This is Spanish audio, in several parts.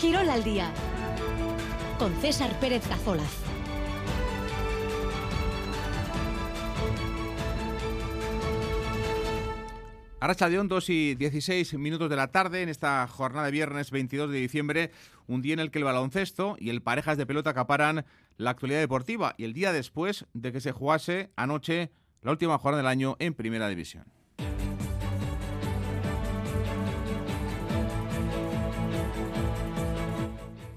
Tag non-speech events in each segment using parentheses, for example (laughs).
Quirol al día con César Pérez Cazolaz. Aracha de 2 y 16 minutos de la tarde en esta jornada de viernes 22 de diciembre, un día en el que el baloncesto y el parejas de pelota acaparan la actualidad deportiva y el día después de que se jugase anoche la última jornada del año en Primera División.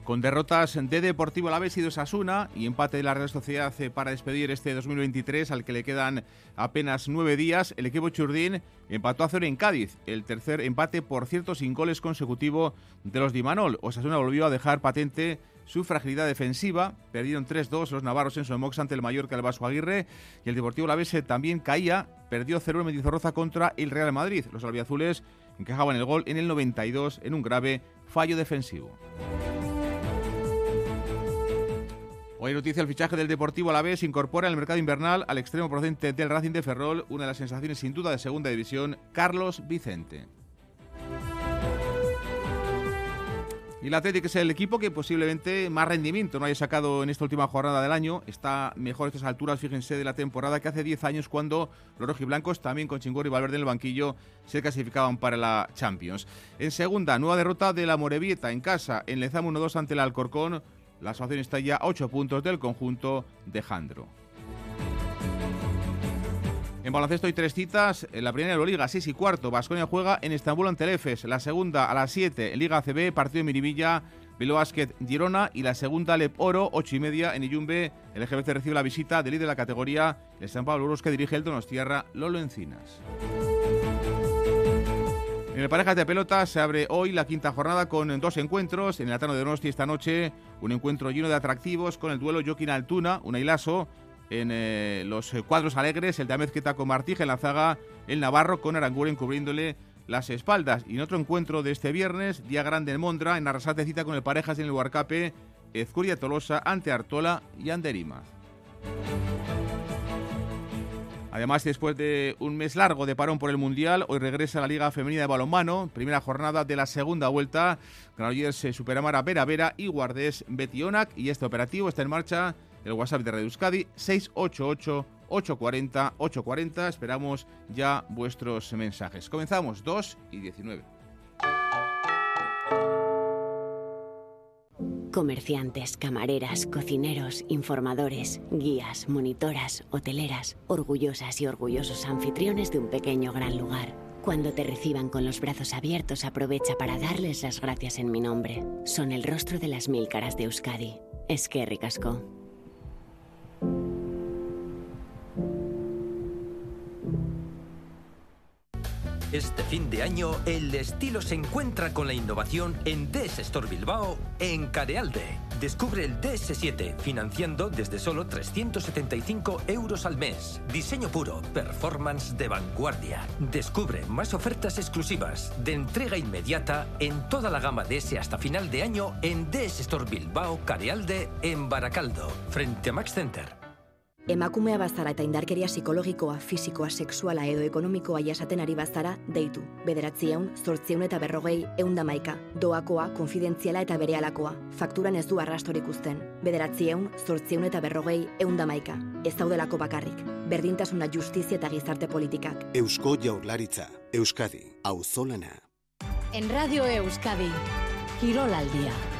Con derrotas de Deportivo Alavés y de Osasuna y empate de la Real Sociedad eh, para despedir este 2023 al que le quedan apenas nueve días, el equipo Churdín empató a cero en Cádiz. El tercer empate, por cierto, sin goles consecutivos de los Dimanol. Osasuna volvió a dejar patente su fragilidad defensiva. Perdieron 3-2 los navarros en Somox ante el Mallorca del Vasco Aguirre y el Deportivo Alavés eh, también caía, perdió 0 en Mendizorroza contra el Real Madrid. Los albiazules encajaban el gol en el 92 en un grave fallo defensivo. Hoy noticia el fichaje del Deportivo a la vez incorpora en el mercado invernal al extremo procedente del Racing de Ferrol, una de las sensaciones sin duda de segunda división, Carlos Vicente. Y el Atlético es el equipo que posiblemente más rendimiento no haya sacado en esta última jornada del año. Está mejor a estas alturas, fíjense, de la temporada que hace 10 años cuando los rojiblancos, también con Chingor y Valverde en el banquillo, se clasificaban para la Champions. En segunda, nueva derrota de la Morevieta en casa, en Lezama 1-2 ante el Alcorcón. La situación está ya a 8 puntos del conjunto de Jandro. En baloncesto hay tres citas. En la primera de la Liga, 6 y cuarto. Vasconia juega en Estambul ante el EFES. La segunda a las 7 en Liga ACB, partido de Miribilla, Bilbao Basket Girona. Y la segunda Lep Oro, 8 y media en Iyumbe. El EGBC recibe la visita del líder de la categoría, el San Pablo que dirige el Donostierra, Lolo Encinas. En el Parejas de Pelota se abre hoy la quinta jornada con dos encuentros. En el Atano de Donosti esta noche, un encuentro lleno de atractivos con el duelo Joaquín Altuna, un ailaso. En eh, los cuadros alegres, el de Amezqueta con Martija en la zaga, el Navarro con Aranguren cubriéndole las espaldas. Y en otro encuentro de este viernes, día grande en Mondra, en Arrasate cita con el Parejas en el Huarcape, Ezcuria Tolosa ante Artola y Anderimaz. Además, después de un mes largo de parón por el Mundial, hoy regresa la Liga Femenina de Balonmano, primera jornada de la segunda vuelta. Granollers Superamara Vera Vera y Guardés Betionac. Y este operativo está en marcha el WhatsApp de Radio Euskadi 688 840 840. Esperamos ya vuestros mensajes. Comenzamos 2 y 19. Comerciantes, camareras, cocineros, informadores, guías, monitoras, hoteleras, orgullosas y orgullosos anfitriones de un pequeño gran lugar. Cuando te reciban con los brazos abiertos, aprovecha para darles las gracias en mi nombre. Son el rostro de las mil caras de Euskadi. Es que ricasco. Este fin de año, el estilo se encuentra con la innovación en DS Store Bilbao en Carealde. Descubre el DS7 financiando desde solo 375 euros al mes. Diseño puro, performance de vanguardia. Descubre más ofertas exclusivas de entrega inmediata en toda la gama DS hasta final de año en DS Store Bilbao Carealde en Baracaldo, frente a Max Center. Emakumea bazara eta indarkeria psikologikoa, fisikoa, sexuala edo ekonomikoa jasaten ari bazara, deitu. Bederatzieun, zortzieun eta berrogei, eunda maika. Doakoa, konfidentziala eta berealakoa. Fakturan ez du arrastorik uzten. Bederatzieun, zortzieun eta berrogei, eunda maika. Ez daudelako bakarrik. Berdintasuna justizia eta gizarte politikak. Eusko jaurlaritza. Euskadi. Auzolana. En Radio Euskadi. Quirol al día.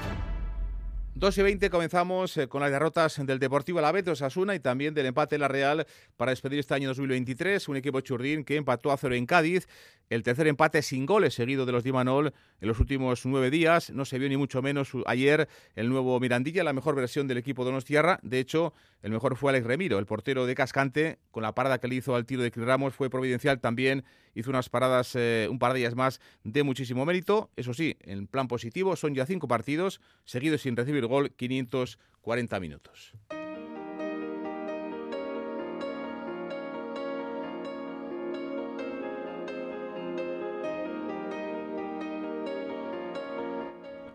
2 y 20 comenzamos eh, con las derrotas del Deportivo Alavés, de Osasuna y también del empate la Real para despedir este año 2023. Un equipo churdín que empató a cero en Cádiz. El tercer empate sin goles seguido de los Dimanol en los últimos nueve días. No se vio ni mucho menos ayer el nuevo Mirandilla, la mejor versión del equipo Donostierra. De hecho, el mejor fue Alex Remiro, el portero de Cascante, con la parada que le hizo al tiro de Cris Ramos. Fue providencial también. Hizo unas paradas, eh, un par de ellas más, de muchísimo mérito. Eso sí, en plan positivo, son ya cinco partidos seguidos sin recibir gol 540 minutos.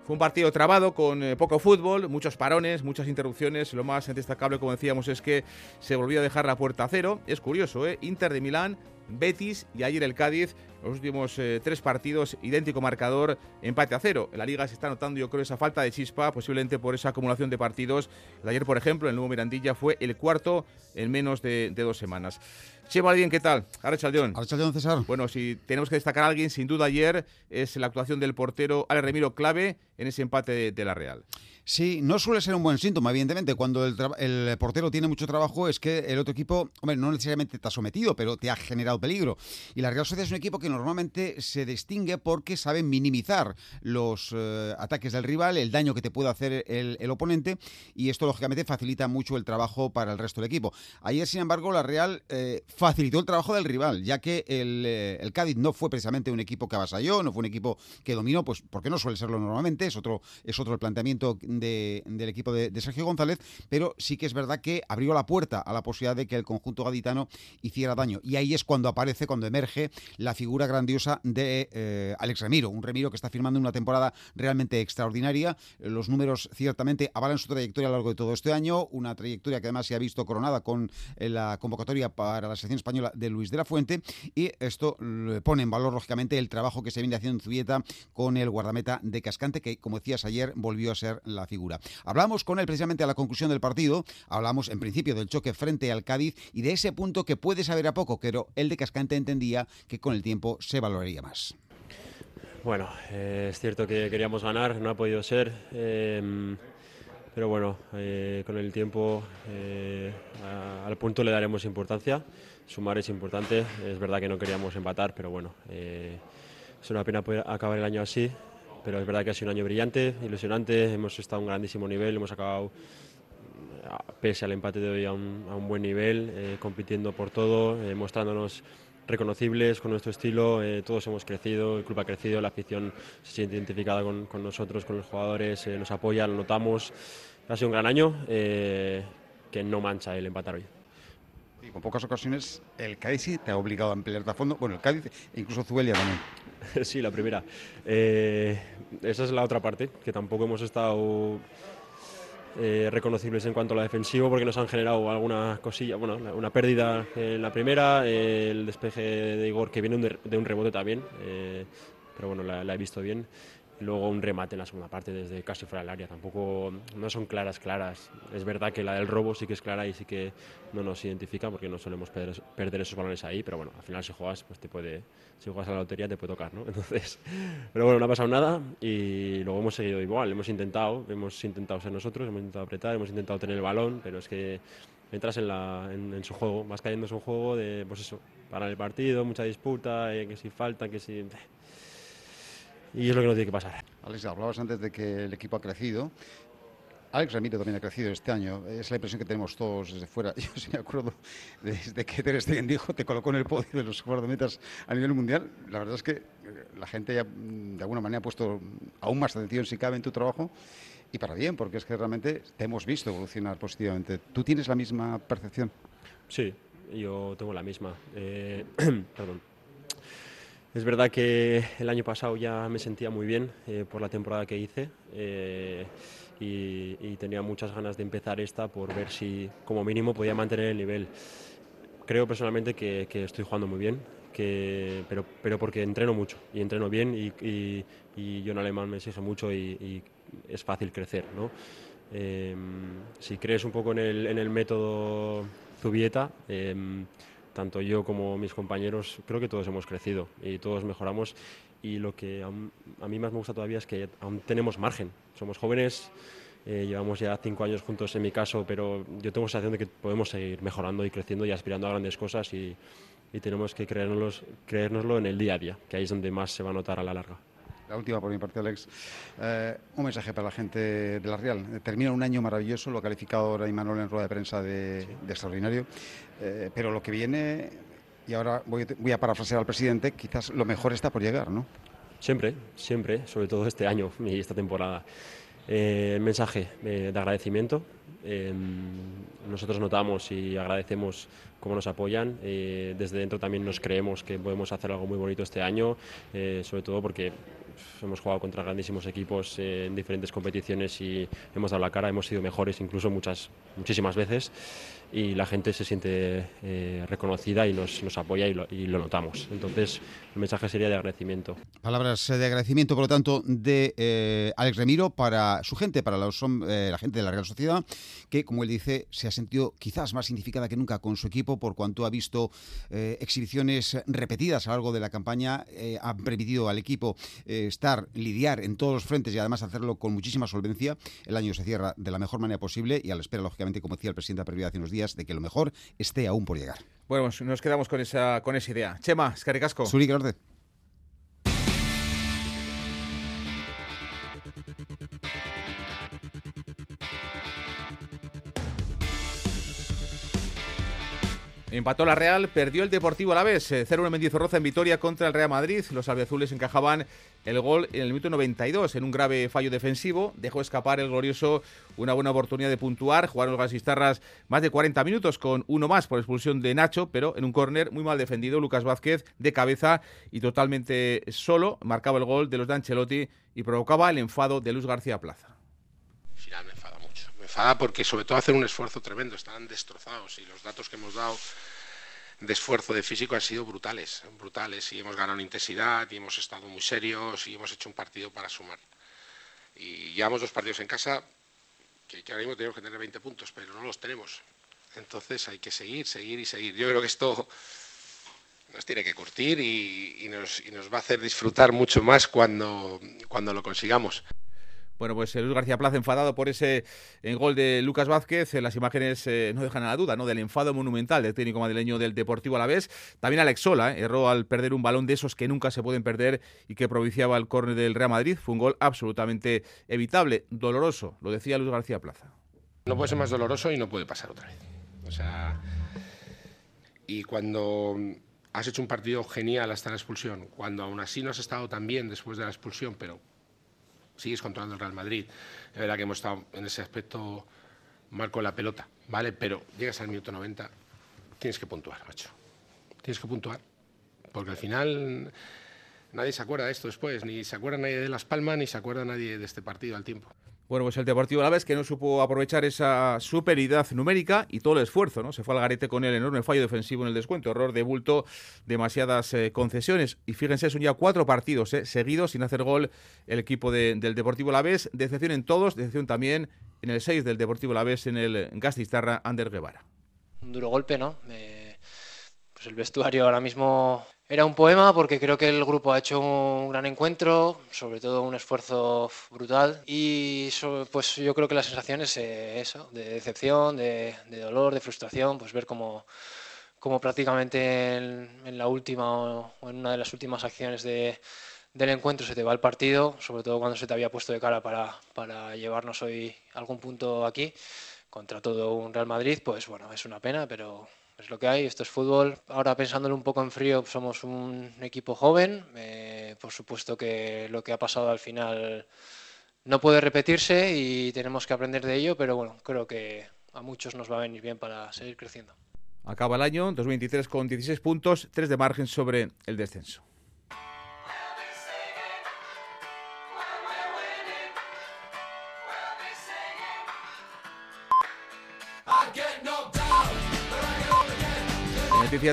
Fue un partido trabado con eh, poco fútbol, muchos parones, muchas interrupciones. Lo más destacable, como decíamos, es que se volvió a dejar la puerta a cero. Es curioso, ¿eh? Inter de Milán Betis y ayer el Cádiz. Los últimos eh, tres partidos, idéntico marcador, empate a cero. En la liga se está notando, yo creo, esa falta de chispa, posiblemente por esa acumulación de partidos. Ayer, por ejemplo, el nuevo Mirandilla fue el cuarto en menos de, dos semanas. Chema alguien ¿qué tal? Arrachaldeón. Arrachaldeón, César. Bueno, si tenemos que destacar a alguien, sin duda ayer, es la actuación del portero Ale Remiro clave en ese empate de la Real. Sí, no suele ser un buen síntoma, evidentemente. Cuando el, portero tiene mucho trabajo es que el otro equipo, hombre, no necesariamente te ha sometido, pero te ha generado peligro. Y la Real Sociedad es un equipo que normalmente se distingue porque sabe minimizar los eh, ataques del rival, el daño que te puede hacer el, oponente, y esto lógicamente facilita mucho el trabajo para el resto del equipo. Ayer, sin embargo, la Real eh, facilitó el trabajo del rival, ya que eh, el, Cádiz no fue precisamente un equipo que avasalló, no fue un equipo que dominó, pues porque no suele serlo normalmente, es otro, es otro el planteamiento del equipo de, Sergio González, pero sí que es verdad que abrió la puerta a la posibilidad de que el conjunto gaditano hiciera daño. Y ahí es cuando aparece, cuando emerge la figura grandiosa de eh, Alex Remiro, un Remiro que está firmando una temporada realmente extraordinaria. Los números ciertamente avalan su trayectoria a lo largo de todo este año, una trayectoria que además se ha visto coronada con eh, la convocatoria para la española de Luis de la Fuente y esto pone en valor lógicamente el trabajo que se viene haciendo en Zubieta con el guardameta de Cascante que como decías ayer volvió a ser la figura. Hablamos con él precisamente a la conclusión del partido, hablamos en principio del choque frente al Cádiz y de ese punto que puede saber a poco, pero el de Cascante entendía que con el tiempo se valoraría más. Bueno, eh, es cierto que queríamos ganar, no ha podido ser. Em, pero bueno, eh, con el tiempo eh, al punto le daremos importancia. Sumar es importante. Es verdad que no queríamos empatar, pero bueno, es una pena poder acabar el año así pero es verdad que ha sido un año brillante, ilusionante, hemos estado a un grandísimo nivel, hemos acabado, pese al empate de hoy, a un, buen nivel, eh, compitiendo por todo, eh, mostrándonos reconocibles con nuestro estilo, eh, todos hemos crecido, el club ha crecido, la afición se siente identificada con, nosotros, con los jugadores, nos apoya, lo notamos. Ha sido un gran año que no mancha el empatar hoy. Con pocas ocasiones el Cádiz te ha obligado a emplearte a fondo, bueno, el Cádiz e incluso Zubelia también. (laughs) sí, la primera. Eh, esa es la otra parte, que tampoco hemos estado eh, reconocibles en cuanto a la defensivo porque nos han generado alguna cosilla, bueno, una pérdida en la primera, el despeje de Igor que viene de un rebote también, eh, pero bueno, la, he visto bien luego un remate en la segunda parte desde casi fuera del área. Tampoco no son claras, claras. Es verdad que la del robo sí que es clara y sí que no nos identifica porque no solemos perder, esos balones ahí, pero bueno, al final si juegas, pues te puede, si juegas a la lotería te puede tocar, ¿no? (laughs) Entonces, pero bueno, no ha pasado nada y luego hemos seguido igual, hemos intentado, hemos intentado ser nosotros, hemos intentado apretar, hemos intentado tener el balón, pero es que entras en, la, en, su juego, vas cayendo en su juego de, pues eso, para el partido, mucha disputa, eh, que si falta, que si y es lo que no tiene que pasar. Alex, hablabas antes de que el equipo ha crecido. Alex Ramiro también ha crecido este año. Es la impresión que tenemos todos desde fuera. (laughs) Yo sí me acuerdo desde que Ter Stegen dijo, te colocó en el podio de los guardametas a nivel mundial. La verdad es que eh, la gente ya mm, de alguna manera ha puesto aún más atención si cabe en tu trabajo y para bien, porque es que realmente te hemos visto evolucionar positivamente. ¿Tú tienes la misma percepción? Sí, yo tengo la misma. Eh, (clears throat) perdón. Es verdad que el año pasado ya me sentía muy bien eh, por la temporada que hice eh, y, tenía muchas ganas de empezar esta por ver si como mínimo podía mantener el nivel. Creo personalmente que, estoy jugando muy bien, que, pero, pero porque entreno mucho y entreno bien y, y, yo en alemán me exige mucho y, es fácil crecer. ¿no? Em, si crees un poco en el, en el método Zubieta, em, tanto yo como mis compañeros, creo que todos hemos crecido y todos mejoramos. Y lo que a, mí más me gusta todavía es que aún tenemos margen. Somos jóvenes, eh, llevamos ya cinco años juntos en mi caso, pero yo tengo la sensación de que podemos seguir mejorando y creciendo y aspirando a grandes cosas y, y tenemos que creérnoslo en el día a día, que ahí es donde más se va a notar a la larga. La última por mi parte, Alex. Eh, un mensaje para la gente de la Real. Termina un año maravilloso, lo ha calificado ahora Imanol en rueda de prensa de, extraordinario. Eh, pero lo que viene, y ahora voy, voy, a parafrasear al presidente, quizás lo mejor está por llegar, ¿no? Siempre, siempre, sobre todo este año y esta temporada. Eh, mensaje de agradecimiento. nosotros notamos y agradecemos cómo nos apoyan. desde dentro también nos creemos que podemos hacer algo muy bonito este año, sobre todo porque hemos jugado contra grandísimos equipos en diferentes competiciones y hemos dado la cara, hemos sido mejores incluso muchas, muchísimas veces y la gente se siente eh, reconocida y nos, apoya y lo, y lo, notamos. Entonces, el mensaje sería de agradecimiento. Palabras de agradecimiento, por lo tanto, de eh, Alex Remiro para su gente, para eh, la gente de la Real Sociedad, que, como él dice, se ha sentido quizás más significada que nunca con su equipo por cuanto ha visto eh, exhibiciones repetidas a lo largo de la campaña, ha permitido al equipo estar, lidiar en todos los frentes y además hacerlo con muchísima solvencia. El año se cierra de la mejor manera posible y a la espera, lógicamente, como decía el presidente de hace unos días, de que lo mejor esté aún por llegar. Bueno, pues nos quedamos con esa, con esa idea. Chema, Escaricasco. Zuri, orde. Empató la Real, perdió el Deportivo a la vez. 0-1 Mendizorroza en Vitoria contra el Real Madrid. Los albiazules encajaban el gol en el minuto 92 en un grave fallo defensivo. Dejó escapar el glorioso una buena oportunidad de puntuar. Jugaron los gasistarras más de 40 minutos con uno más por expulsión de Nacho, pero en un córner muy mal defendido. Lucas Vázquez de cabeza y totalmente solo marcaba el gol de los de Ancelotti y provocaba el enfado de Luz García Plaza. Final me enfada mucho. Me porque sobre todo hacer un esfuerzo tremendo. Están destrozados y los datos que hemos dado de esfuerzo de físico han sido brutales, brutales y hemos ganado intensidad y hemos estado muy serios y hemos hecho un partido para sumar. Y llevamos dos partidos en casa que, ahora mismo tenemos que tener 20 puntos, pero no los tenemos. Entonces hay que seguir, seguir y seguir. Yo creo que esto nos tiene que curtir y, nos, va a hacer disfrutar mucho más cuando lo consigamos. Bueno, pues Luis García Plaza enfadado por ese eh, gol de Lucas Vázquez. Las imágenes eh, no dejan a la duda, ¿no? Del enfado monumental del técnico madrileño del Deportivo a la vez. También Alex Sola eh, erró al perder un balón de esos que nunca se pueden perder y que propiciaba el córner del Real Madrid. Fue un gol absolutamente evitable, doloroso, lo decía Luis García Plaza. No puede ser más doloroso y no puede pasar otra vez. O sea, y cuando has hecho un partido genial hasta la expulsión, cuando aún así no has estado tan bien después de la expulsión, pero sigues controlando el Real Madrid. Es verdad que hemos estado en ese aspecto mal con la pelota, ¿vale? Pero llegas al minuto 90, tienes que puntuar, macho. Tienes que puntuar. Porque al final nadie se acuerda de esto después, ni se acuerda nadie de Las Palmas, ni se acuerda nadie de este partido al tiempo. Bueno, pues el Deportivo a la vez que no supo aprovechar esa superioridad numérica y todo el esfuerzo, ¿no? Se fue al garete con el enorme fallo defensivo en el descuento, error de bulto, demasiadas eh, concesiones. Y fíjense, son ya cuatro partidos eh, seguidos sin hacer gol el equipo de, del Deportivo la vez. Decepción en todos, decepción también en el 6 del Deportivo la vez en el Gastistarra, Ander Guevara. Un duro golpe, ¿no? Eh, pues el vestuario ahora mismo era un poema porque creo que el grupo ha hecho un gran encuentro, sobre todo un esfuerzo brutal y pues yo creo que la sensación es eh, eso, de decepción, de, dolor, de frustración, pues ver cómo, cómo prácticamente en, en, la última o en una de las últimas acciones de, del encuentro se te va el partido, sobre todo cuando se te había puesto de cara para, para llevarnos hoy algún punto aquí contra todo un Real Madrid, pues bueno, es una pena, pero es lo que hay, esto es fútbol. Ahora pensándolo un poco en frío, somos un equipo joven. Eh, por supuesto que lo que ha pasado al final no puede repetirse y tenemos que aprender de ello, pero bueno, creo que a muchos nos va a venir bien para seguir creciendo. Acaba el año 2023 con 16 puntos, 3 de margen sobre el descenso.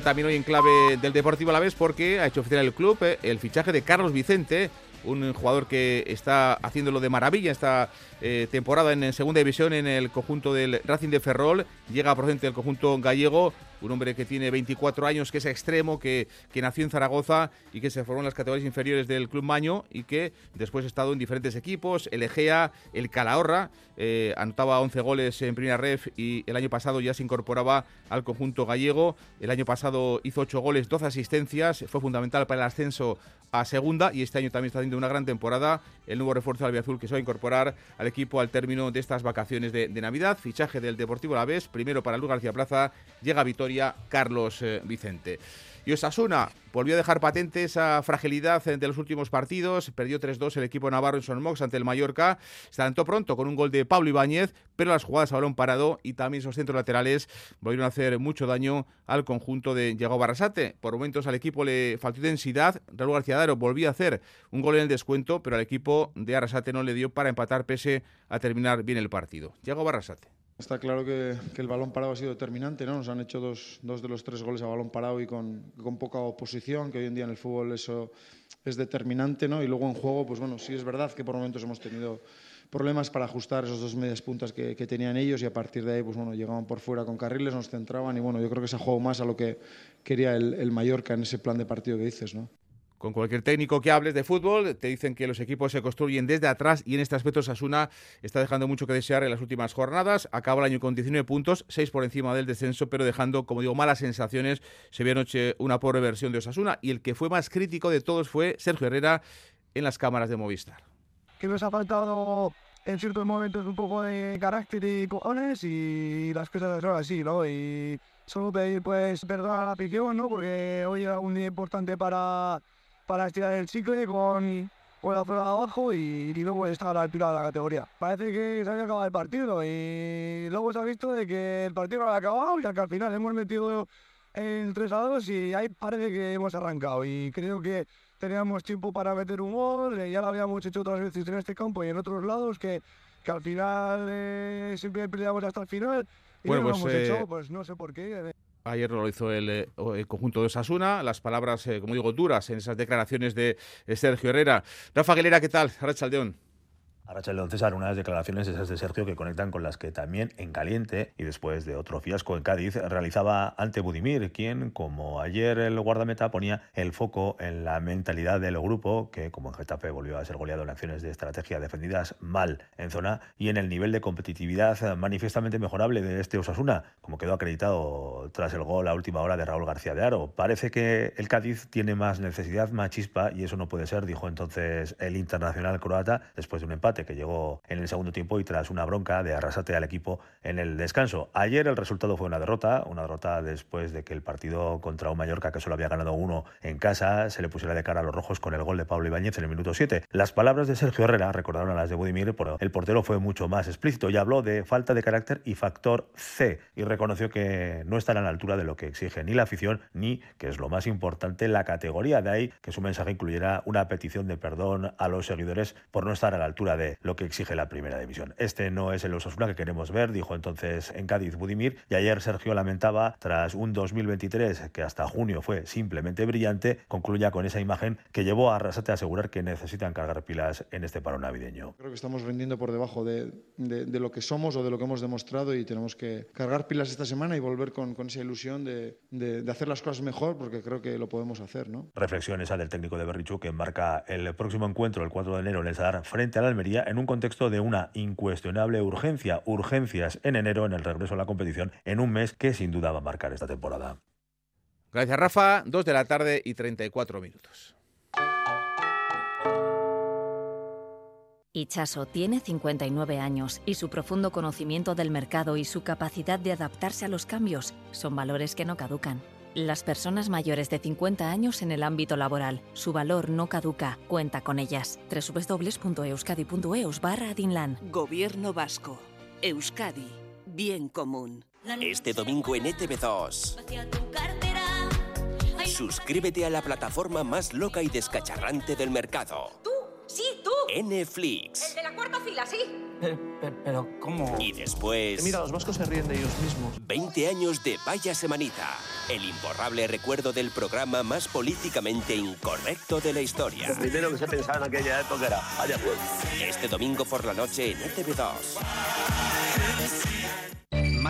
También hoy en clave del Deportivo a la vez porque ha hecho oficial el club eh, el fichaje de Carlos Vicente, un jugador que está haciéndolo de maravilla esta eh, temporada en, en, segunda división en el conjunto del Racing de Ferrol. Llega procedente del conjunto gallego, un hombre que tiene 24 años, que es extremo, que, que, nació en Zaragoza y que se formó en las categorías inferiores del Club Maño y que después ha estado en diferentes equipos, el Egea, el Calahorra, eh, anotaba 11 goles en primera ref y el año pasado ya se incorporaba al conjunto gallego. El año pasado hizo 8 goles, 12 asistencias, fue fundamental para el ascenso a segunda y este año también está haciendo una gran temporada. El nuevo refuerzo del Azul que se va a incorporar al equipo al término de estas vacaciones de, Navidad. Fichaje del Deportivo La Vez, primero para Luis García Plaza, llega a Vitoria Carlos eh, Vicente. Y Osasuna volvió a dejar patente esa fragilidad de los últimos partidos. Perdió 3-2 el equipo navarro en Son Mox ante el Mallorca. Se adelantó pronto con un gol de Pablo Ibáñez, pero las jugadas a parado y también esos centros laterales volvieron a hacer mucho daño al conjunto de Diego Barrasate. Por momentos al equipo le faltó densidad. Raúl García Daro volvió a hacer un gol en el descuento, pero al equipo de Arrasate no le dio para empatar pese a terminar bien el partido. Diego Barrasate. Está claro que, el balón parado ha sido determinante, ¿no? Nos han hecho dos, dos de los tres goles a balón parado y con, con, poca oposición, que hoy en día en el fútbol eso es determinante, ¿no? Y luego en juego, pues bueno, sí es verdad que por momentos hemos tenido problemas para ajustar esos dos medias puntas que, que tenían ellos y a partir de ahí, pues bueno, llegaban por fuera con carriles, nos centraban y bueno, yo creo que se ha jugado más a lo que quería el, el Mallorca en ese plan de partido que dices, ¿no? Con cualquier técnico que hables de fútbol, te dicen que los equipos se construyen desde atrás y en este aspecto Sasuna está dejando mucho que desear en las últimas jornadas. Acaba el año con 19 puntos, 6 por encima del descenso, pero dejando, como digo, malas sensaciones. Se vio anoche una pobre versión de Osasuna y el que fue más crítico de todos fue Sergio Herrera en las cámaras de Movistar. Que nos ha faltado en ciertos momentos un poco de carácter y cojones y las cosas son así, ¿no? Y solo pedir pues perdón a la ¿no? Porque hoy era un día importante para para estirar el chicle con, con la zona de abajo y, luego estar a la altura de la categoría. Parece que se había acabado el partido y luego se ha visto de que el partido no había acabado y que al final hemos metido en 3 a 2 y ahí parece que hemos arrancado y creo que teníamos tiempo para meter un gol, ya lo habíamos hecho otras veces en este campo y en otros lados que, que al final eh, siempre peleamos hasta el final y bueno, no lo hemos hecho, pues no sé por qué. Ayer lo hizo el, conjunto de Sasuna. Las palabras, eh, como digo, duras en esas declaraciones de Sergio Herrera. Rafa Aguilera, ¿qué tal? Aldeón. Arracha César, unas declaraciones esas de Sergio que conectan con las que también en caliente y después de otro fiasco en Cádiz realizaba ante Budimir, quien, como ayer el guardameta, ponía el foco en la mentalidad del grupo, que como en Getafe volvió a ser goleado en acciones de estrategia defendidas mal en zona y en el nivel de competitividad manifiestamente mejorable de este Osasuna, como quedó acreditado tras el gol a última hora de Raúl García de Aro. Parece que el Cádiz tiene más necesidad, más chispa y eso no puede ser, dijo entonces el internacional croata después de un empate que llegó en el segundo tiempo y tras una bronca de arrasate al equipo en el descanso. Ayer el resultado fue una derrota, una derrota después de que el partido contra un Mallorca que solo había ganado uno en casa se le pusiera de cara a los rojos con el gol de Pablo Ibáñez en el minuto 7. Las palabras de Sergio Herrera recordaron a las de Budimir, pero el portero fue mucho más explícito y habló de falta de carácter y factor C y reconoció que no estará a la altura de lo que exige ni la afición ni, que es lo más importante, la categoría. De ahí que su mensaje incluyera una petición de perdón a los seguidores por no estar a la altura de lo que exige la primera división. Este no es el Osasuna que queremos ver, dijo entonces en Cádiz Budimir, y ayer Sergio lamentaba, tras un 2023 que hasta junio fue simplemente brillante, concluya con esa imagen que llevó a Arrasate a asegurar que necesitan cargar pilas en este paro navideño. Creo que estamos rindiendo por debajo de, de, lo que somos o de lo que hemos demostrado y tenemos que cargar pilas esta semana y volver con, con esa ilusión de, de, hacer las cosas mejor porque creo que lo podemos hacer. ¿no? Reflexión esa del técnico de Berrichu que marca el próximo encuentro, el 4 de enero, en el Sadar, frente a la Almería, en un contexto de una incuestionable urgencia, urgencias en enero en el regreso a la competición en un mes que sin duda va a marcar esta temporada. Gracias Rafa, 2 de la tarde y 34 minutos. Ichaso tiene 59 años y su profundo conocimiento del mercado y su capacidad de adaptarse a los cambios son valores que no caducan. Las personas mayores de 50 años en el ámbito laboral. Su valor no caduca. Cuenta con ellas. www.euskadi.eus barra Adinlan. Gobierno Vasco. Euskadi. Bien común. Este domingo en ETV2. Suscríbete a la plataforma más loca y descacharrante del mercado. ¡Sí, tú! Netflix. El de la cuarta fila, sí. Pero, ¿cómo? Y después... Mira, los vascos se ríen de ellos mismos. 20 años de Vaya Semanita. El imborrable recuerdo del programa más políticamente incorrecto de la historia. Lo primero que se pensaba en aquella época era, vaya pues. Este domingo por la noche en ETV2.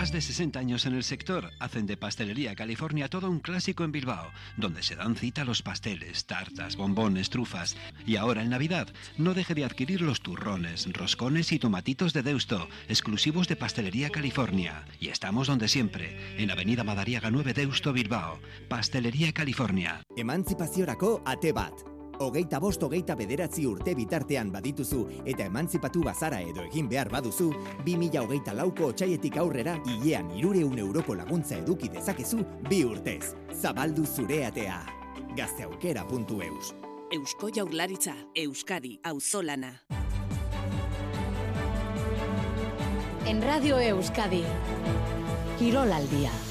Más de 60 años en el sector hacen de Pastelería California todo un clásico en Bilbao, donde se dan cita los pasteles, tartas, bombones, trufas. Y ahora en Navidad, no deje de adquirir los turrones, roscones y tomatitos de Deusto, exclusivos de Pastelería California. Y estamos donde siempre, en Avenida Madariaga 9 Deusto, Bilbao. Pastelería California. Emantzipaziorako ate bat. Hogeita bost hogeita bederatzi urte bitartean badituzu eta emantzipatu bazara edo egin behar baduzu, 2000 hogeita lauko otxaietik aurrera hilean irureun euroko laguntza eduki dezakezu bi urtez. Zabaldu zure atea. Gazteaukera.eus Eusko Jaurlaritza, Euskadi, Auzolana. En Radio Euskadi, al día.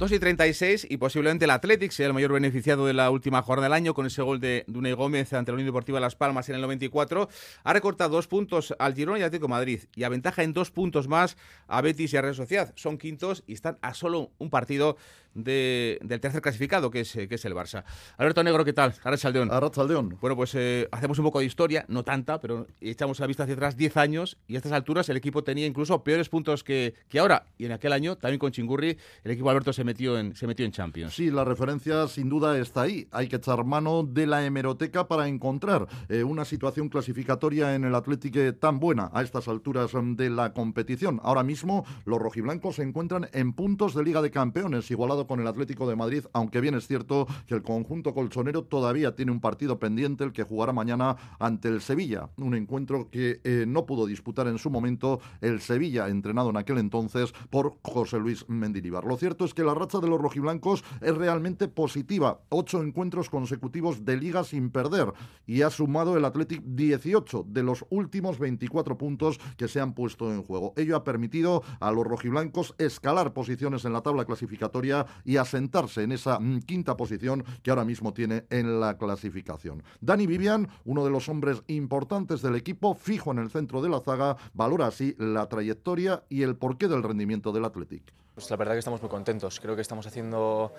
2 y 36 y posiblemente el Athletic sea el mayor beneficiado de la última jornada del año con ese gol de Dunay Gómez ante la Unión Deportiva Las Palmas en el 94. Ha recortado dos puntos al Girona y Atlético Madrid y aventaja en dos puntos más a Betis y a Real Sociedad. Son quintos y están a solo un partido de, del tercer clasificado, que es, que es el Barça. Alberto Negro, ¿qué tal? Arrachaldeón. Arrachaldeón. Bueno, pues eh, hacemos un poco de historia, no tanta, pero echamos la vista hacia atrás 10 años y a estas alturas el equipo tenía incluso peores puntos que, que ahora. Y en aquel año, también con Chingurri, el equipo Alberto se metió en, se metió en Champions. Sí, la referencia sin duda está ahí. Hay que echar mano de la hemeroteca para encontrar eh, una situación clasificatoria en el Atlético tan buena a estas alturas mm, de la competición. Ahora mismo los rojiblancos se encuentran en puntos de Liga de Campeones, con el Atlético de Madrid, aunque bien es cierto que el conjunto colchonero todavía tiene un partido pendiente, el que jugará mañana ante el Sevilla. Un encuentro que eh, no pudo disputar en su momento el Sevilla, entrenado en aquel entonces por José Luis Mendilibar. Lo cierto es que la racha de los rojiblancos es realmente positiva. Ocho encuentros consecutivos de liga sin perder y ha sumado el Atlético 18 de los últimos 24 puntos que se han puesto en juego. Ello ha permitido a los rojiblancos escalar posiciones en la tabla clasificatoria y asentarse en esa mm, quinta posición que ahora mismo tiene en la clasificación. Dani Vivian, uno de los hombres importantes del equipo, fijo en el centro de la zaga, valora así la trayectoria y el porqué del rendimiento del Athletic. Pues la verdad que estamos muy contentos. Creo que estamos haciendo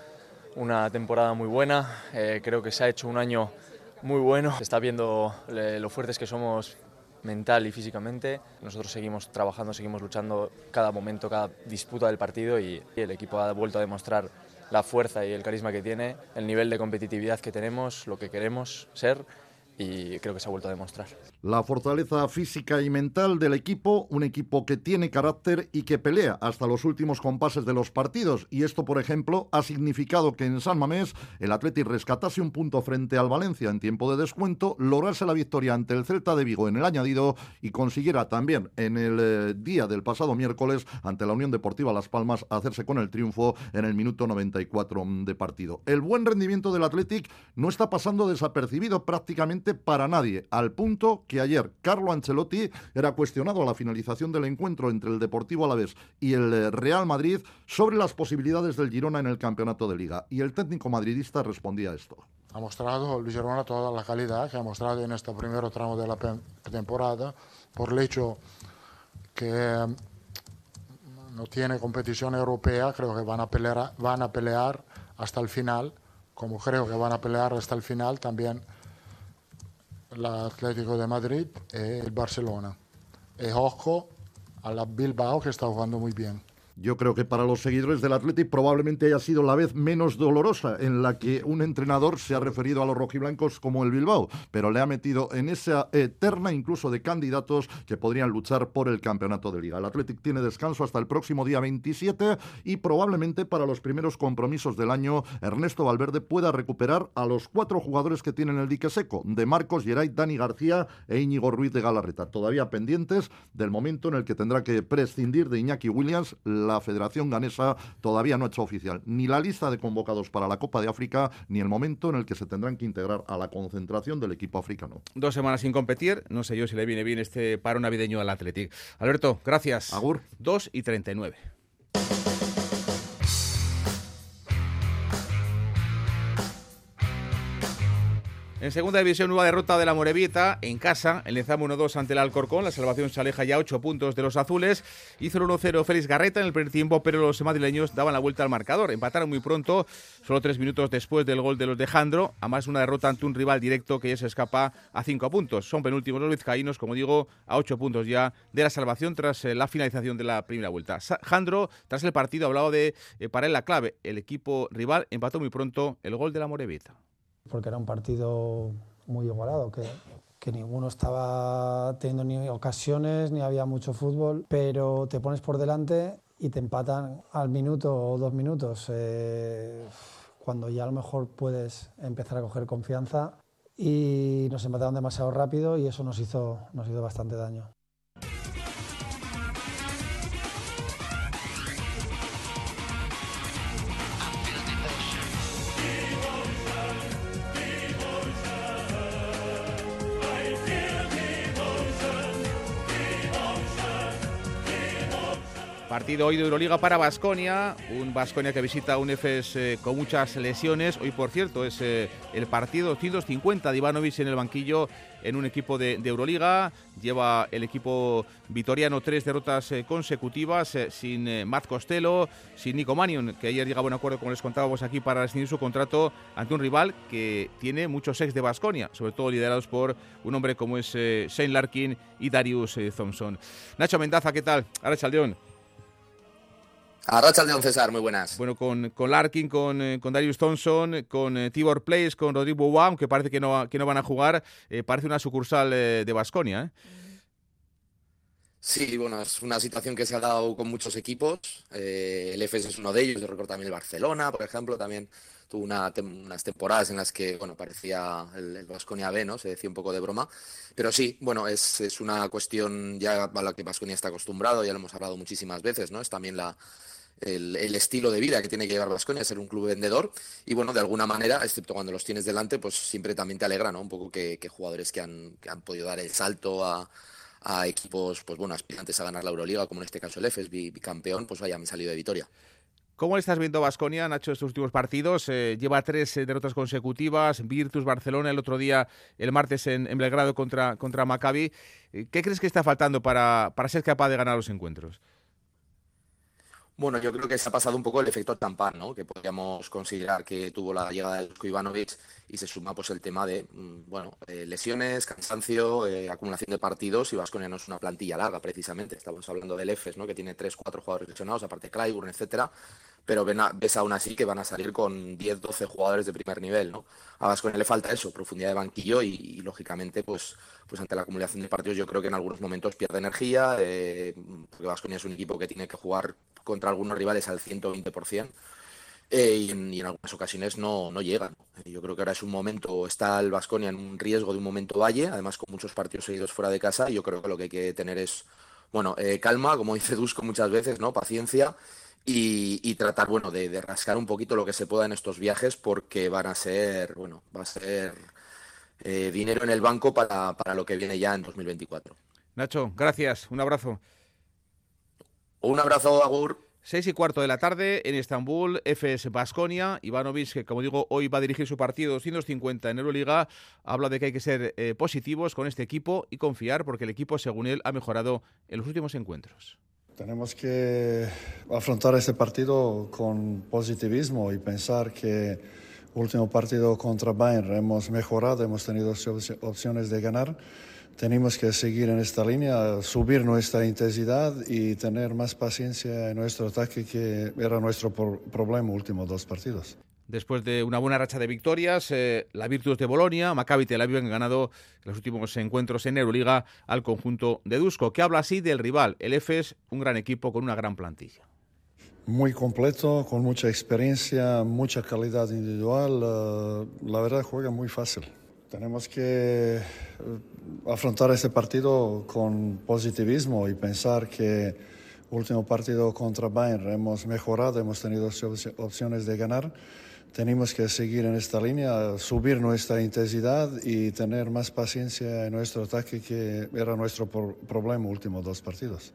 una temporada muy buena. Eh, creo que se ha hecho un año muy bueno. Se está viendo eh, lo fuertes que somos mental y físicamente. Nosotros seguimos trabajando, seguimos luchando cada momento, cada disputa del partido y, el equipo ha vuelto a demostrar la fuerza y el carisma que tiene, el nivel de competitividad que tenemos, lo que queremos ser y creo que se ha vuelto a demostrar. La fortaleza física y mental del equipo, un equipo que tiene carácter y que pelea hasta los últimos compases de los partidos. Y esto, por ejemplo, ha significado que en San Mamés el Atleti rescatase un punto frente al Valencia en tiempo de descuento, lograse la victoria ante el Celta de Vigo en el añadido y consiguiera también en el eh, día del pasado miércoles ante la Unión Deportiva Las Palmas hacerse con el triunfo en el minuto 94 de partido. El buen rendimiento del Athletic no está pasando desapercibido prácticamente para nadie, al punto que ayer Carlo Ancelotti era cuestionado a la finalización del encuentro entre el Deportivo Alavés y el eh, Real Madrid sobre las posibilidades del Girona en el campeonato de liga. Y el técnico madridista respondía a esto. Ha mostrado el Girona toda la calidad que ha mostrado en este primer tramo de la temporada por el hecho que no tiene competición europea, creo que van a pelear, van a pelear hasta el final, como creo que van a pelear hasta el final también el Atlético de Madrid y el Barcelona. Y ojo a Bilbao que está jugando muy bien. Yo creo que para los seguidores del Athletic probablemente haya sido la vez menos dolorosa en la que un entrenador se ha referido a los rojiblancos como el Bilbao, pero le ha metido en esa eterna incluso de candidatos que podrían luchar por el campeonato de liga. El Athletic tiene descanso hasta el próximo día 27 y probablemente para los primeros compromisos del año Ernesto Valverde pueda recuperar a los cuatro jugadores que tienen el dique seco, de Marcos Geray, Dani García e Íñigo Ruiz de Galarreta, todavía pendientes del momento en el que tendrá que prescindir de Iñaki Williams, la Federación Ganesa todavía no ha hecho oficial ni la lista de convocados para la Copa de África ni el momento en el que se tendrán que integrar a la concentración del equipo africano. Dos semanas sin competir, no sé yo si le viene bien este paro navideño al Athletic. Alberto, gracias. Agur. 2 y 39. En segunda división, nueva derrota de la Morevieta en casa. El Lezama 1-2 ante el Alcorcón. La salvación se aleja ya 8 puntos de los azules. Hizo el 1-0 Félix Garreta en el primer tiempo, pero los madrileños daban la vuelta al marcador. Empataron muy pronto, solo tres minutos después del gol de los de Jandro. Además, una derrota ante un rival directo que ya se escapa a 5 puntos. Son penúltimos los vizcaínos, como digo, a 8 puntos ya de la salvación tras eh, la finalización de la primera vuelta. Jandro, tras el partido, hablaba de eh, para él la clave. El equipo rival empató muy pronto el gol de la Morevieta porque era un partido muy igualado, que, que ninguno estaba teniendo ni ocasiones, ni había mucho fútbol, pero te pones por delante y te empatan al minuto o dos minutos, eh, cuando ya a lo mejor puedes empezar a coger confianza y nos empataron demasiado rápido y eso nos hizo, nos hizo bastante daño. Partido hoy de Euroliga para Basconia, un Basconia que visita un EFES eh, con muchas lesiones. Hoy, por cierto, es eh, el partido 250 de Ivanovic en el banquillo en un equipo de, Euroliga. Lleva el equipo vitoriano tres derrotas eh, consecutivas sin Matt Costello, sin Nico Manion, que ayer llegaba a un acuerdo, como les contábamos aquí, para rescindir su contrato ante un rival que tiene muchos ex de Basconia, sobre todo liderados por un hombre como es Shane Larkin y Darius Thompson. Nacho Mendaza, ¿qué tal? Ahora Chaldeón. A León César, muy buenas. Bueno, con, con Larkin, con, eh, con Darius Thompson, con eh, Tibor Place, con Rodrigo Boua, aunque parece que no, que no van a jugar, eh, parece una sucursal de Basconia. Sí, bueno, es una situación que se ha dado con muchos equipos. el EFES es uno de ellos, yo recuerdo también el Barcelona, por ejemplo, también tuvo unas temporadas en las que, bueno, parecía el Vasconia B, ¿no? Se decía un poco de broma. Pero sí, bueno, es, es una cuestión ya a la que Vasconia está acostumbrado, ya lo hemos hablado muchísimas veces, ¿no? Es también la, el, estilo de vida que tiene que llevar Vasconia, ser un club vendedor. Y bueno, de alguna manera, excepto cuando los tienes delante, pues siempre también te alegra, ¿no? Un poco que, jugadores que han, han, podido dar el salto a, equipos, pues bueno, aspirantes a ganar la Euroliga, como en este caso el EFES, bicampeón, pues hayan salido de Vitoria. ¿Cómo estás viendo Vasconia, Nacho, estos últimos partidos? Eh, lleva tres eh, derrotas consecutivas, Virtus Barcelona el otro día, el martes en, Belgrado contra, contra Maccabi. Eh, ¿Qué crees que está faltando para, para ser capaz de ganar los encuentros? Bueno, yo creo que se ha pasado un poco el efecto tampán, ¿no? Que podríamos considerar que tuvo la llegada de Dusko Ivanovic y se suma pues el tema de, mm, bueno, eh, lesiones, cansancio, eh, acumulación de partidos y Vasconia no es una plantilla larga precisamente. Estamos hablando del EFES, ¿no? Que tiene tres, cuatro jugadores lesionados, aparte Clyburn, etcétera. Pero ves aún así que van a salir con 10, 12 jugadores de primer nivel, ¿no? A Vasconia le falta eso, profundidad de banquillo y, lógicamente, pues, pues ante la acumulación de partidos yo creo que en algunos momentos pierde energía, eh, porque Vasconia es un equipo que tiene que jugar contra algunos rivales al 120%. Eh, y, en, algunas ocasiones no, no llegan. Yo creo que ahora es un momento, está el Vasconia en un riesgo de un momento valle, además con muchos partidos seguidos fuera de casa, y yo creo que lo que hay que tener es, bueno, eh, calma, como dice Dusko muchas veces, ¿no? Paciencia y, tratar, bueno, de, rascar un poquito lo que se pueda en estos viajes porque van a ser, bueno, va a ser eh, dinero en el banco para, para lo que viene ya en 2024. Nacho, gracias, un abrazo. Un abrazo, Agur. Seis y cuarto de la tarde en Estambul, FS Basconia. Ivanovic, que como digo, hoy va a dirigir su partido 250 en Euroliga, habla de que hay que ser eh, positivos con este equipo y confiar porque el equipo, según él, ha mejorado en los últimos encuentros. Tenemos que afrontar este partido con positivismo y pensar que último partido contra Bayern hemos mejorado, hemos tenido opciones de ganar tenemos que seguir en esta línea, subir nuestra intensidad y tener más paciencia en nuestro ataque, que era nuestro problema últimos dos partidos. Después de una buena racha de victorias, eh, la Virtus de Bolonia, Maccabi Tel Aviv han ganado los últimos encuentros en Euroliga al conjunto de Dusko, que habla así del rival. El EFES, un gran equipo con una gran plantilla. Muy completo, con mucha experiencia, mucha calidad individual. Eh, la verdad juega muy fácil. Tenemos que eh, afrontar este partido con positivismo y pensar que último partido contra Bayern hemos mejorado, hemos tenido opciones de ganar. Tenemos que seguir en esta línea, subir nuestra intensidad y tener más paciencia en nuestro ataque, que era nuestro problema últimos dos partidos.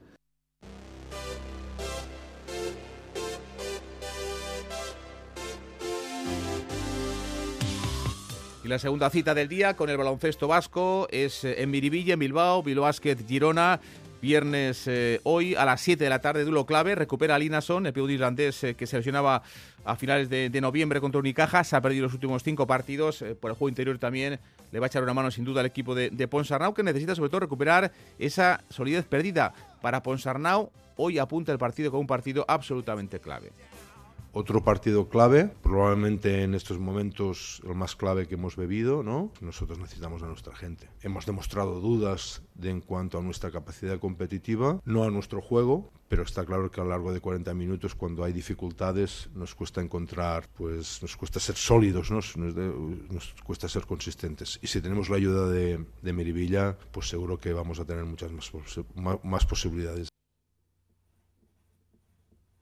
Y la segunda cita del día con el baloncesto vasco es eh, en Miribilla, en Bilbao, Basket Girona. Viernes eh, hoy a las 7 de la tarde, duelo clave. Recupera a Linason, el peudí irlandés eh, que se lesionaba a finales de, noviembre contra Unicaja. Se ha perdido los últimos cinco partidos. por el juego interior también le va a echar una mano sin duda al equipo de, de que necesita sobre todo recuperar esa solidez perdida. Para Ponsarnau, hoy apunta el partido como un partido absolutamente clave. Otro partido clave, probablemente en estos momentos el más clave que hemos bebido, ¿no? Nosotros necesitamos a nuestra gente. Hemos demostrado dudas de en cuanto a nuestra capacidad competitiva, no a nuestro juego, pero está claro que a lo largo de 40 minutos cuando hay dificultades nos cuesta encontrar, pues nos cuesta ser sólidos, ¿no? nos, nos cuesta ser consistentes. Y si tenemos la ayuda de, de Merivilla, pues seguro que vamos a tener muchas más, más posibilidades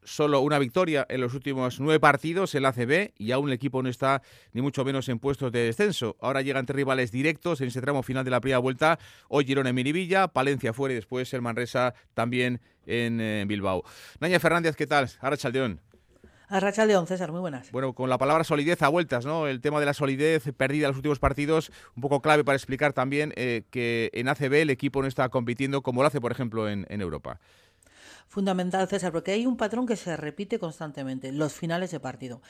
solo una victoria en los últimos nueve partidos el ACB y aún el equipo no está ni mucho menos en puestos de descenso. Ahora llegan tres rivales directos en ese tramo final de la primera vuelta. Hoy Girona en Miribilla, Palencia fuera y después el Manresa también en, eh, Bilbao. Naña Fernández, ¿qué tal? Ahora Chaldeón. Arrachaldeón, César, muy buenas. Bueno, con la palabra solidez a vueltas, ¿no? El tema de la solidez perdida en los últimos partidos, un poco clave para explicar también eh, que en ACB el equipo no está compitiendo como lo hace, por ejemplo, en Europa fundamental, César, porque hay un patrón que se repite constantemente, los finales de partido.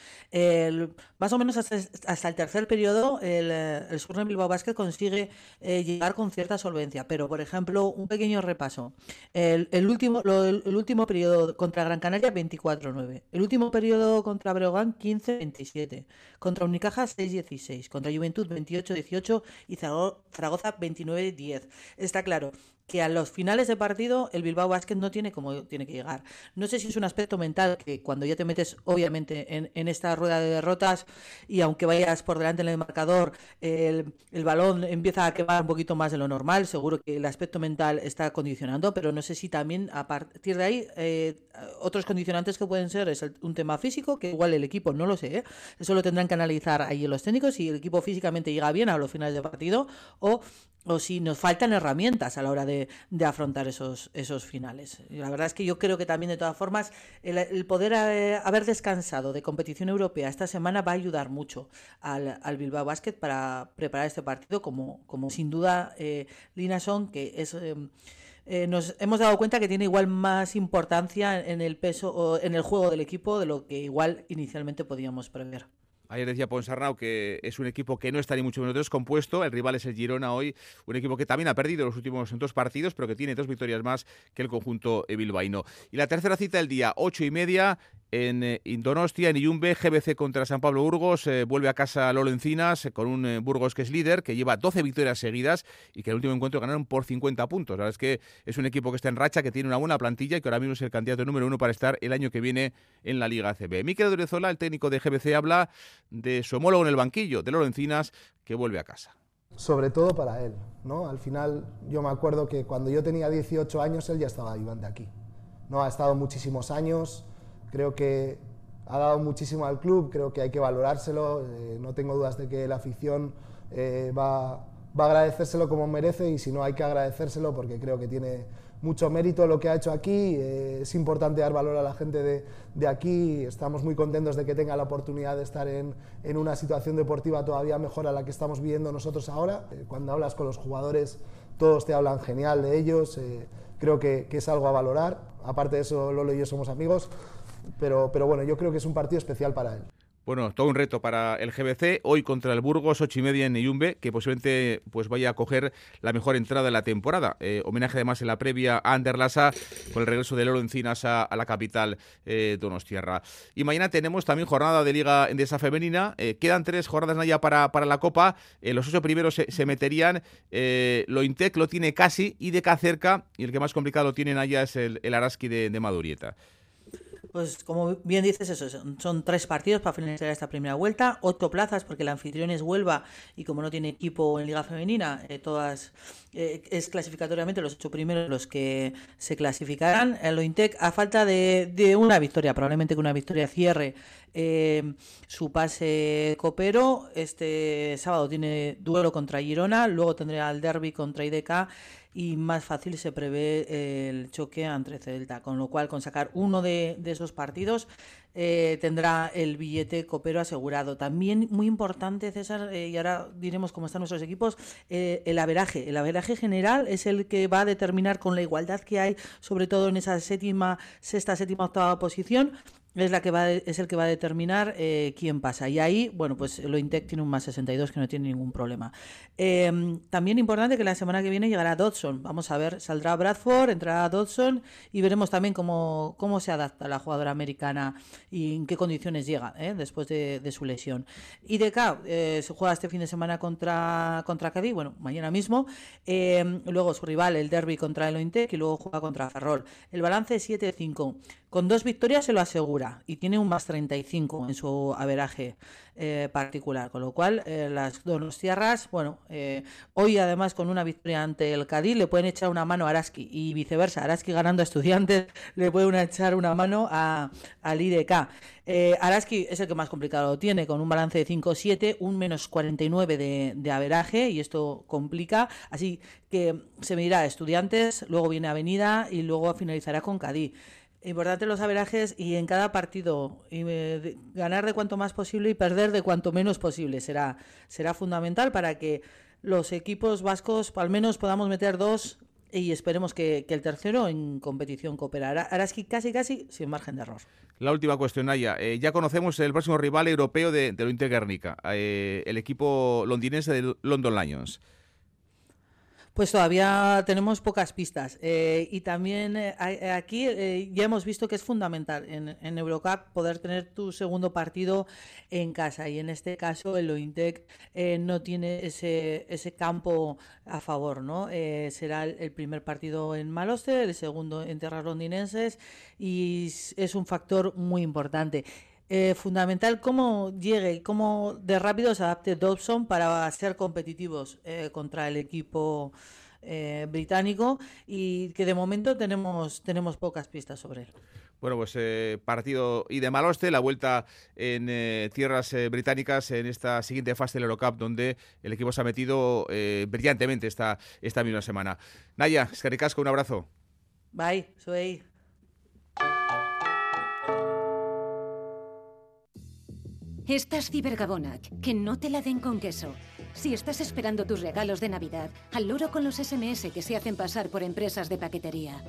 más o menos hasta, el tercer periodo, el, el Surne Bilbao Basket consigue eh, llegar con cierta solvencia, pero, por ejemplo, un pequeño repaso. El, último, el, último periodo contra Gran Canaria, 24-9. El último periodo contra Breogán, 15-27. Contra Unicaja, 6-16. Contra Juventud, 28-18. Y Zaragoza, 29-10. Está claro que a los finales de partido el Bilbao Basket no tiene como tiene que llegar. No sé si es un aspecto mental que cuando ya te metes obviamente en, en esta rueda de derrotas y aunque vayas por delante en el marcador, el, el, balón empieza a quemar un poquito más de lo normal, seguro que el aspecto mental está condicionando, pero no sé si también a partir de ahí eh, otros condicionantes que pueden ser es un tema físico, que igual el equipo no lo sé, ¿eh? eso lo tendrán que analizar ahí los técnicos si el equipo físicamente llega bien a los finales de partido o o si nos faltan herramientas a la hora de, afrontar esos, esos finales. La verdad es que yo creo que también, de todas formas, el, poder eh, haber descansado de competición europea esta semana va a ayudar mucho al, Bilbao Basket para preparar este partido, como, como sin duda eh, Lina Son, que es... Eh, eh, nos hemos dado cuenta que tiene igual más importancia en el peso o en el juego del equipo de lo que igual inicialmente podíamos prever. Ayer decía Ponsarnau que es un equipo que no está ni mucho menos descompuesto. El rival es el Girona hoy, un equipo que también ha perdido los últimos dos partidos, pero que tiene dos victorias más que el conjunto bilbaíno. Y la tercera cita el día, ocho y media, en eh, Indonostia, en Iyumbe, GBC contra San Pablo Burgos, eh, vuelve a casa Lolo Encinas eh, con un Burgos que es líder, que lleva 12 victorias seguidas y que el último encuentro ganaron por 50 puntos. La verdad es que es un equipo que está en racha, que tiene una buena plantilla y que ahora mismo es el candidato número uno para estar el año que viene en la Liga ACB. Miquel Durezola, el técnico de GBC, habla de su homólogo en el banquillo, de Lolo Encinas, que vuelve a casa sobre todo para él. ¿no? Al final, yo me acuerdo que cuando yo tenía 18 años, él ya estaba ayudante aquí. ¿no? Ha estado muchísimos años, Creo que ha dado muchísimo al club, creo que hay que valorárselo, eh, no tengo dudas de que la afición eh, va, va, a agradecérselo como merece y si no hay que agradecérselo porque creo que tiene mucho mérito lo que ha hecho aquí, eh, es importante dar valor a la gente de, de, aquí, estamos muy contentos de que tenga la oportunidad de estar en, en, una situación deportiva todavía mejor a la que estamos viviendo nosotros ahora, cuando hablas con los jugadores todos te hablan genial de ellos, creo que, que es algo a valorar, aparte de eso Lolo y yo somos amigos, pero, pero bueno, yo creo que es un partido especial para él. Bueno, todo un reto para el GBC, hoy contra el Burgos, ocho y media en Iyumbe, que posiblemente pues vaya a coger la mejor entrada de la temporada. Eh, homenaje además en la previa a Ander Lassa, con el regreso de Loro Encinas a, la capital eh, Donostierra. Y mañana tenemos también jornada de Liga Endesa Femenina, eh, quedan tres jornadas ya para, para la Copa, eh, los ocho primeros se, meterían, lo Intec lo tiene casi y de cerca, y el que más complicado lo tienen allá es el, el Araski de, de Madurieta. Pues como bien dices, eso son, tres partidos para finalizar esta primera vuelta, ocho plazas porque el anfitrión es Huelva y como no tiene equipo en Liga Femenina, eh, todas eh, es clasificatoriamente los ocho primeros los que se clasificarán. El Lointec, a falta de, una victoria, probablemente que una victoria cierre eh, su pase copero. Este sábado tiene duelo contra Girona, luego tendrá el derby contra IDK y más fácil se prevé el choque entre Celta, con lo cual con sacar uno de, esos partidos eh, tendrá el billete copero asegurado. También muy importante, César, eh, y ahora diremos cómo están nuestros equipos, eh, el averaje. El averaje general es el que va a determinar con la igualdad que hay, sobre todo en esa séptima, sexta, séptima, octava posición, es la que va es el que va a determinar eh, quién pasa. Y ahí, bueno, pues lo Intec tiene un más 62 que no tiene ningún problema. Em, también importante que la semana que viene llegará Dodson. Vamos a ver, saldrá Bradford, entrará Dodson y veremos también cómo, cómo se adapta la jugadora americana y en qué condiciones llega ¿eh? después de, su lesión. Y de acá eh, juega este fin de semana contra, contra bueno, mañana mismo. Em, luego su rival, el derby contra el Ointec y luego juega contra Ferrol. El balance es 7-5. Con dos victorias se lo asegura y tiene un más 35 en su averaje eh, particular, con lo cual eh, las dos tierras, bueno, eh, hoy además con una victoria ante el Cádiz le pueden echar una mano a Araski y viceversa, Araski ganando a estudiantes (laughs) le pueden echar una mano a, al IDK. Araski es el que más complicado lo tiene, con un balance de 5-7, un menos 49 de, de averaje, y esto complica. Así que se medirá estudiantes, luego viene Avenida y luego finalizará con Cádiz. Importante los averajes y en cada partido eh, ganar de cuanto más posible y perder de cuanto menos posible será, será fundamental para que los equipos vascos al menos podamos meter dos y esperemos que, el tercero en competición cooperará. Araski casi casi sin margen de error. La última cuestión, Naya. Eh, ya conocemos el próximo rival europeo de, de Inter Guernica, eh, el equipo londinense de London Lions. Pues todavía tenemos pocas pistas. Eh, y también eh, eh, aquí ya hemos visto que es fundamental en, en, Eurocup poder tener tu segundo partido en casa. Y en este caso el Ointec no tiene ese, ese campo a favor. ¿no? será el, primer partido en Maloste, el segundo en tierras londinenses y es un factor muy importante. Eh, fundamental cómo llegue y cómo de rápido se adapte Dobson para ser competitivos eh, contra el equipo eh, británico y que de momento tenemos, tenemos pocas pistas sobre él. Bueno, pues partido y de Maloste, la vuelta en tierras británicas en esta siguiente fase del Eurocup, donde el equipo se ha metido brillantemente esta, esta misma semana. Naya, Escaricasco, un abrazo. Bye, soy. Estas Cibergabonac, que no te la den con queso. Si estás esperando tus regalos de Navidad, al loro con los SMS que se hacen pasar por empresas de paquetería.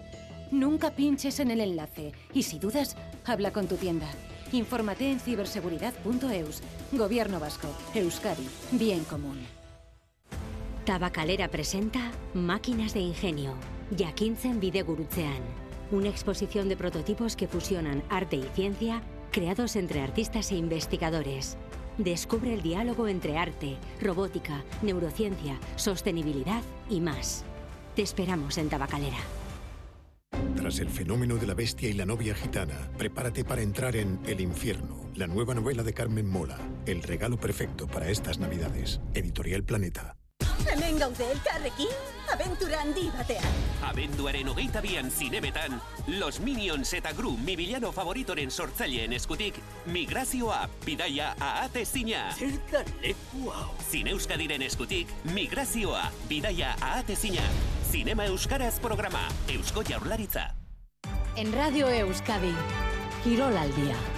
Nunca pinches en el enlace y si dudas, habla con tu tienda. Infórmate en ciberseguridad.eus. Gobierno Vasco, Euskadi, bien común. Tabacalera presenta Máquinas de Ingenio, Jakintzen Bidegurutzean. Una exposición de prototipos que fusionan arte y ciencia creados entre artistas e investigadores. Descubre el diálogo entre arte, robótica, neurociencia, sostenibilidad y más. Te esperamos en Tabacalera. Tras el fenómeno de la bestia y la novia gitana, prepárate para entrar en El infierno, la nueva novela de Carmen Mola, el regalo perfecto para estas Navidades. Editorial Planeta. Hemen gaude elkarrekin, abentura handi batean. Abenduaren hogeita bian zinemetan, Los Minions eta Gru, mi villano favoritoren sortzaileen eskutik, migrazioa, bidaia ahate zina. Zertan leku hau. Zine Euskadiren eskutik, migrazioa, bidaia ahate zina. Zinema Euskaraz programa, Eusko Jaurlaritza. En Radio Euskadi, Kirol al día.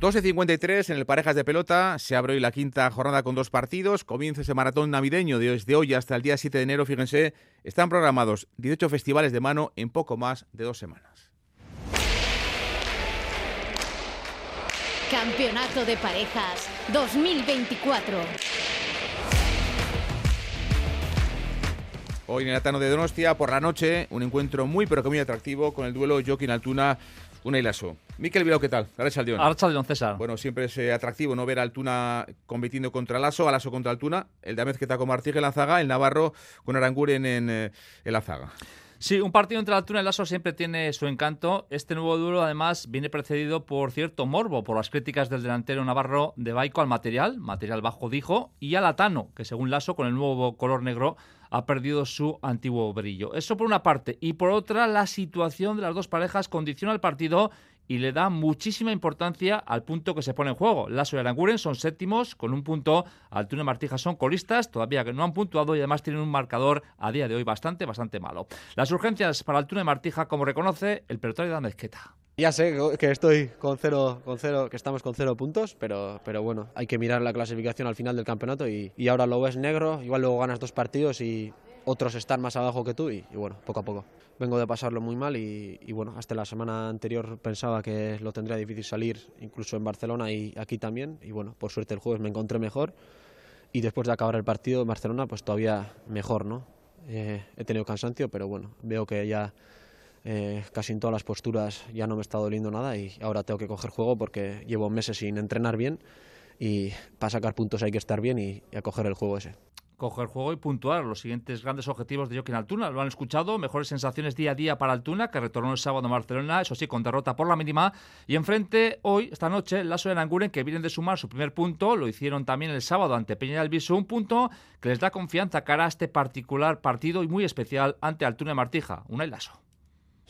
12.53 en el Parejas de Pelota. Se abre hoy la quinta jornada con dos partidos. Comienza ese maratón navideño desde hoy hasta el día 7 de enero. Fíjense, están programados 18 festivales de mano en poco más de dos semanas. Campeonato de Parejas 2024. Hoy en el Atano de Donostia, por la noche, un encuentro muy pero que muy atractivo con el duelo Joaquín Altuna una y lazo. Miquel Bilbao, ¿qué tal? Arrachaldeón. Arrachaldeón, César. Bueno, siempre es eh, atractivo no ver a Altuna compitiendo contra Lasso, a Lasso contra Altuna, el Damez que está con Martí en la zaga, el Navarro con Aranguren en, eh, en la zaga. Sí, un partido entre Altuna y Lasso siempre tiene su encanto. Este nuevo duelo, además, viene precedido por cierto morbo por las críticas del delantero navarro de Baico al material, material bajo dijo, y al Atano, que según Lasso, con el nuevo color negro, ha perdido su antiguo brillo. Eso por una parte. Y por otra, la situación de las dos parejas condiciona el partido y le da muchísima importancia al punto que se pone en juego. Lasso y Aranguren son séptimos, con un punto. Altuna y Martija son colistas, todavía que no han puntuado y además tienen un marcador a día de hoy bastante, bastante malo. Las urgencias para Altuna y Martija, como reconoce el pelotario de la mezqueta. Ya sé que estoy con cero, con cero, que estamos con cero puntos, pero, pero bueno, hay que mirar la clasificación al final del campeonato y, y ahora lo ves negro, igual luego ganas dos partidos y, otros están más abajo que tú y, bueno, poco a poco. Vengo de pasarlo muy mal y, bueno, hasta la semana anterior pensaba que lo tendría difícil salir, incluso en Barcelona y aquí también. Y bueno, por suerte el jueves me encontré mejor y después de acabar el partido en Barcelona, pues todavía mejor, ¿no? Eh, he tenido cansancio, pero bueno, veo que ya eh, casi en todas las posturas ya no me está doliendo nada y ahora tengo que coger juego porque llevo meses sin entrenar bien y para sacar puntos hay que estar bien y, y a coger el juego ese coger juego y puntuar los siguientes grandes objetivos de Joaquín Altuna. Lo han escuchado, mejores sensaciones día a día para Altuna, que retornó el sábado a Barcelona, eso sí, con derrota por la mínima. Y enfrente, hoy, esta noche, Lasso de Anguren, que vienen de sumar su primer punto, lo hicieron también el sábado ante Peña del Viso, un punto que les da confianza cara a este particular partido y muy especial ante Altuna y Martija, una y Lasso.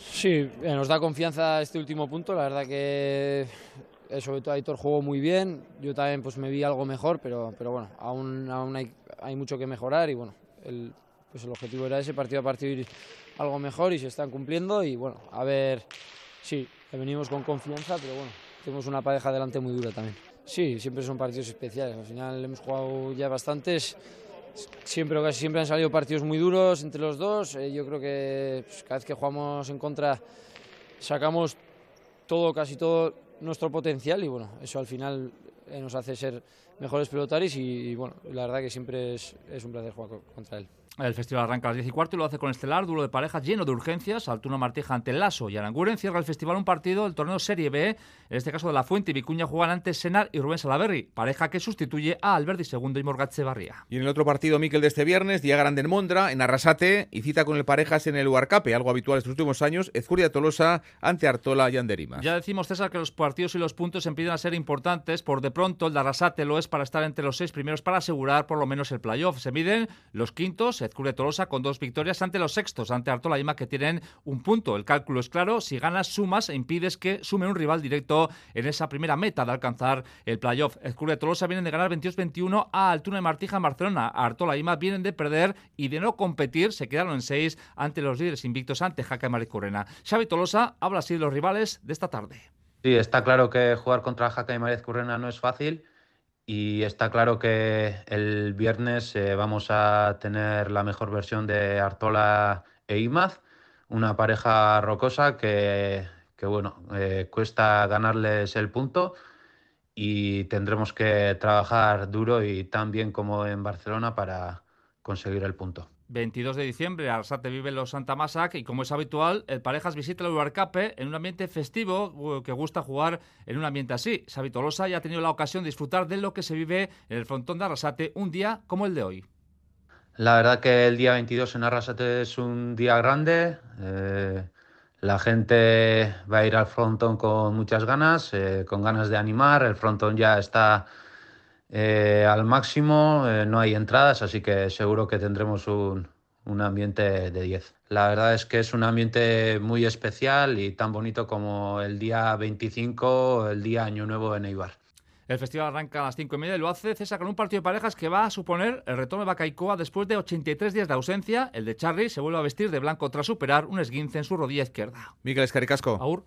Sí, eh, nos da confianza este último punto, la verdad que eh, sobre todo Aitor jugó muy bien, yo también pues me vi algo mejor, pero, pero bueno, aún, aún hay, hay mucho que mejorar y bueno, el, pues el objetivo era ese, partido a partido ir algo mejor y se están cumpliendo y bueno, a ver, sí, venimos con confianza, pero bueno, tenemos una pareja delante muy dura también. Sí, siempre son partidos especiales, al final hemos jugado ya bastantes, siempre casi siempre han salido partidos muy duros entre los dos, eh, yo creo que pues, cada vez que jugamos en contra sacamos todo, casi todo nuestro potencial y bueno, eso al final eh, nos hace ser mejores pelotaris y, bueno, la verdad que siempre es un placer jugar contra él. El festival arranca a las 10 y cuarto y lo hace con Estelar, duro de parejas lleno de urgencias. Altuna Martija ante Lasso y Aranguren cierra el festival un partido del torneo Serie B. En este caso de La Fuente y Vicuña juegan ante Senar y Rubén Salaberry, pareja que sustituye a Alberti II y Morgatze Barría. Y en el otro partido, Miquel, de este viernes, día grande en Mondra, en Arrasate y cita con el parejas en el Uarcape, algo habitual estos últimos años, Ezcuria Tolosa ante Artola y Anderima. Ya decimos, César, que los partidos y los puntos empiezan a ser importantes. Por de pronto, el de Arrasate lo es para estar entre los seis primeros para asegurar por lo menos el playoff. Se miden los quintos, Ezcuria Tolosa con dos victorias ante los sextos, ante Artola y Ima, que tienen un punto. El cálculo es claro, si ganas sumas e impides que sume un rival directo en esa primera meta de alcanzar el playoff. El Club de Tolosa vienen de ganar 22-21 a Altuna y Martija en Barcelona. Artola y Ima vienen de perder y de no competir, se quedaron en seis ante los líderes invictos ante Jaca y Maricurrena. Xavi Tolosa habla así de los rivales de esta tarde. Sí, está claro que jugar contra Jaca y no es fácil y está claro que el viernes eh, vamos a tener la mejor versión de Artola e Imaz, una pareja rocosa que, bueno, eh, cuesta ganarles el punto y tendremos que trabajar duro y tan bien como en Barcelona para conseguir el punto. 22 de diciembre, Arsate vive los Santa Masac y como es habitual, el Parejas visita el Ubarcape en un ambiente festivo que gusta jugar en un ambiente así. Xavi Tolosa ya ha tenido la ocasión de disfrutar de lo que se vive en el frontón de Arrasate un día como el de hoy. La verdad que el día 22 en Arrasate es un día grande. Eh, la gente va a ir al frontón con muchas ganas, eh, con ganas de animar. El frontón ya está eh, al máximo, eh, no hay entradas, así que seguro que tendremos un, un ambiente de 10. La verdad es que es un ambiente muy especial y tan bonito como el día 25, el día Año Nuevo en Eibar. El festival arranca a las 5 y media y lo hace César con un partido de parejas que va a suponer el retorno de Bacaicoa después de 83 días de ausencia. El de Charlie se vuelve a vestir de blanco tras superar un esguince en su rodilla izquierda. Miguel Escaricasco. Aur.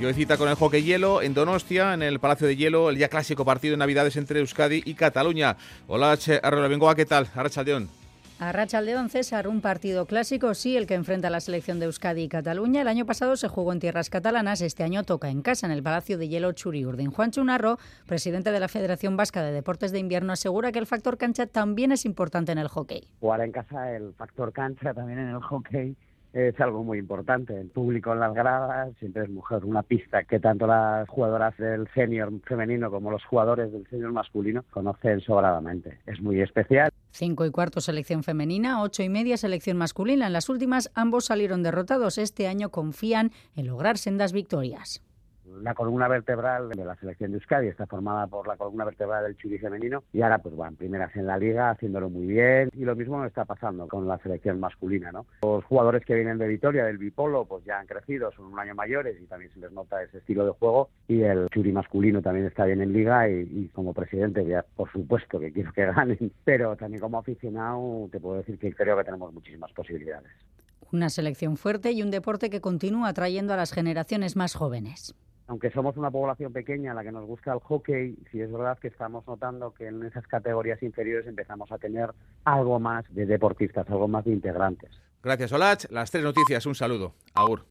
Y hoy cita con el hockey hielo en Donostia, en el Palacio de Hielo, el ya clásico partido de Navidades entre Euskadi y Cataluña. Hola, Arrola Bengoa, ¿qué tal? Arrachaldeón. Arrachaldeón, César, un partido clásico, sí, el que enfrenta a la selección de Euskadi y Cataluña. El año pasado se jugó en tierras catalanas, este año toca en casa, en el Palacio de Hielo Churiurdin. Juan Chunarro, presidente de la Federación Vasca de Deportes de Invierno, asegura que el factor cancha también es importante en el hockey. Jugar en casa, el factor cancha también en el hockey es algo muy importante. El público en las gradas siempre es mujer, una pista que tanto las jugadoras del senior femenino como los jugadores del senior masculino conocen sobradamente. Es muy especial. Cinco y cuarto selección femenina, ocho y media selección masculina. En las últimas ambos salieron derrotados. Este año confían en lograr sendas victorias. La columna vertebral de la selección de Euskadi está formada por la columna vertebral del Churi femenino y ahora pues van primeras en la liga haciéndolo muy bien y lo mismo está pasando con la selección masculina, ¿no? Los jugadores que vienen de Vitoria, del Bipolo, pues ya han crecido, son un año mayores y también se les nota ese estilo de juego y el Churi masculino también está bien en liga y, y como presidente ya por supuesto que quiero que ganen, (laughs) pero también como aficionado te puedo decir que creo que tenemos muchísimas posibilidades. Una selección fuerte y un deporte que continúa atrayendo a las generaciones más jóvenes aunque somos una población pequeña la que nos gusta el hockey, sí es verdad que estamos notando que en esas categorías inferiores empezamos a tener algo más de deportistas, algo más de integrantes. Gracias, Olach. Las tres noticias, un saludo. Agur.